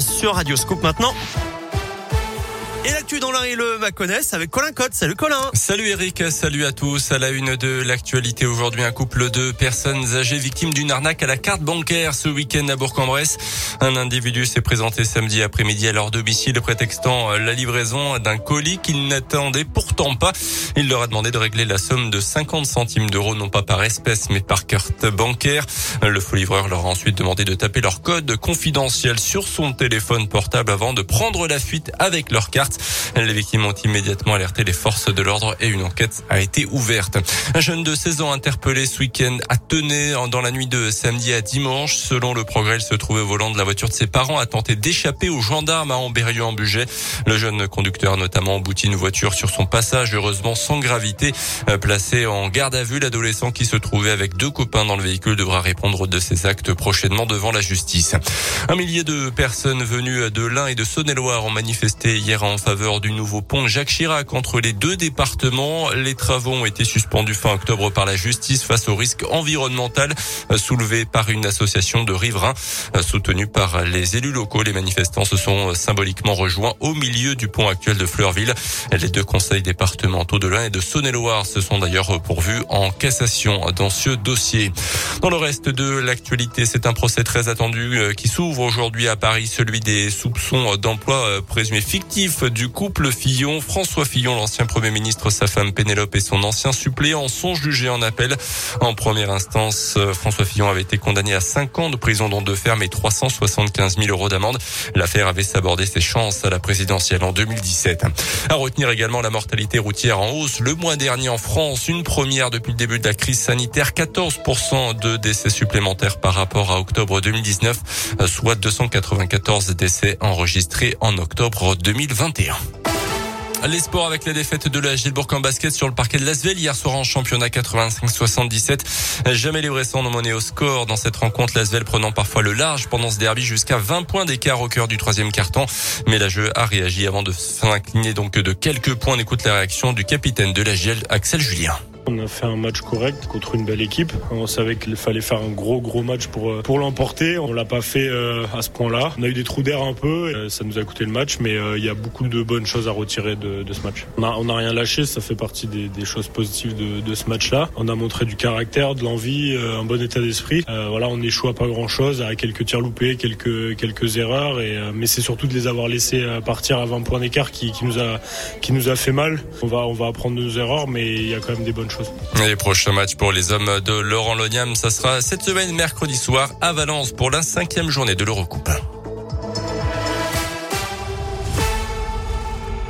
sur Radio Scoop maintenant. Et l'actu dans l'un et le Maconnais avec Colin Cotte. Salut Colin. Salut Eric, salut à tous. À la une de l'actualité aujourd'hui, un couple de personnes âgées victimes d'une arnaque à la carte bancaire ce week-end à Bourg-en-Bresse. Un individu s'est présenté samedi après-midi à leur domicile prétextant la livraison d'un colis qu'il n'attendait pourtant pas. Il leur a demandé de régler la somme de 50 centimes d'euros, non pas par espèce, mais par carte bancaire. Le faux livreur leur a ensuite demandé de taper leur code confidentiel sur son téléphone portable avant de prendre la fuite avec leur carte. Les victimes ont immédiatement alerté les forces de l'ordre et une enquête a été ouverte. Un jeune de 16 ans interpellé ce week-end a tenu dans la nuit de samedi à dimanche. Selon le progrès, il se trouvait au volant de la voiture de ses parents, a tenté d'échapper aux gendarmes à Ambérieu en budget. Le jeune conducteur notamment embouti une voiture sur son passage, heureusement sans gravité. Euh, placé en garde à vue, l'adolescent qui se trouvait avec deux copains dans le véhicule devra répondre de ses actes prochainement devant la justice. Un millier de personnes venues de l'Ain et de Saône-et-Loire ont manifesté hier en faveur du nouveau pont Jacques Chirac entre les deux départements. Les travaux ont été suspendus fin octobre par la justice face au risque environnemental soulevé par une association de riverains soutenue par les élus locaux. Les manifestants se sont symboliquement rejoints au milieu du pont actuel de Fleurville. Les deux conseils départementaux de l'Ain et de Saône-et-Loire se sont d'ailleurs pourvus en cassation dans ce dossier. Dans le reste de l'actualité, c'est un procès très attendu euh, qui s'ouvre aujourd'hui à Paris, celui des soupçons d'emploi euh, présumés fictifs du couple Fillon. François Fillon, l'ancien Premier ministre, sa femme Pénélope et son ancien suppléant sont jugés en appel. En première instance, François Fillon avait été condamné à 5 ans de prison dont de ferme et 375 000 euros d'amende. L'affaire avait sabordé ses chances à la présidentielle en 2017. À retenir également la mortalité routière en hausse. Le mois dernier en France, une première depuis le début de la crise sanitaire, 14% de décès supplémentaires par rapport à octobre 2019, soit 294 décès enregistrés en octobre 2021. Les sports avec la défaite de la Gilbourg en basket sur le parquet de Lasvel hier soir en championnat 85-77. Jamais les Bressans n'ont mené au score dans cette rencontre. Lasvel prenant parfois le large pendant ce derby jusqu'à 20 points d'écart au cœur du troisième carton. Mais la jeu a réagi avant de s'incliner donc de quelques points. On écoute la réaction du capitaine de la GL, Axel Julien. On a fait un match correct contre une belle équipe. On savait qu'il fallait faire un gros gros match pour euh, pour l'emporter. On l'a pas fait euh, à ce point-là. On a eu des trous d'air un peu. Euh, ça nous a coûté le match, mais il y a beaucoup de bonnes choses à retirer de, ce match. On a, on a rien lâché. Ça fait partie des, choses positives de, ce match-là. On a montré du caractère, de l'envie, un bon état d'esprit. voilà, on échoue à pas grand-chose, à quelques tirs loupés, quelques quelques erreurs. Mais c'est surtout de les avoir laissés partir à 20 points d'écart qui, qui nous a qui nous a fait mal. On va on va apprendre nos erreurs, mais il y a quand même des bonnes choses. Les prochains pour les hommes de Laurent Loniam, ça sera cette semaine mercredi soir à Valence pour la cinquième journée de l'Eurocoupe.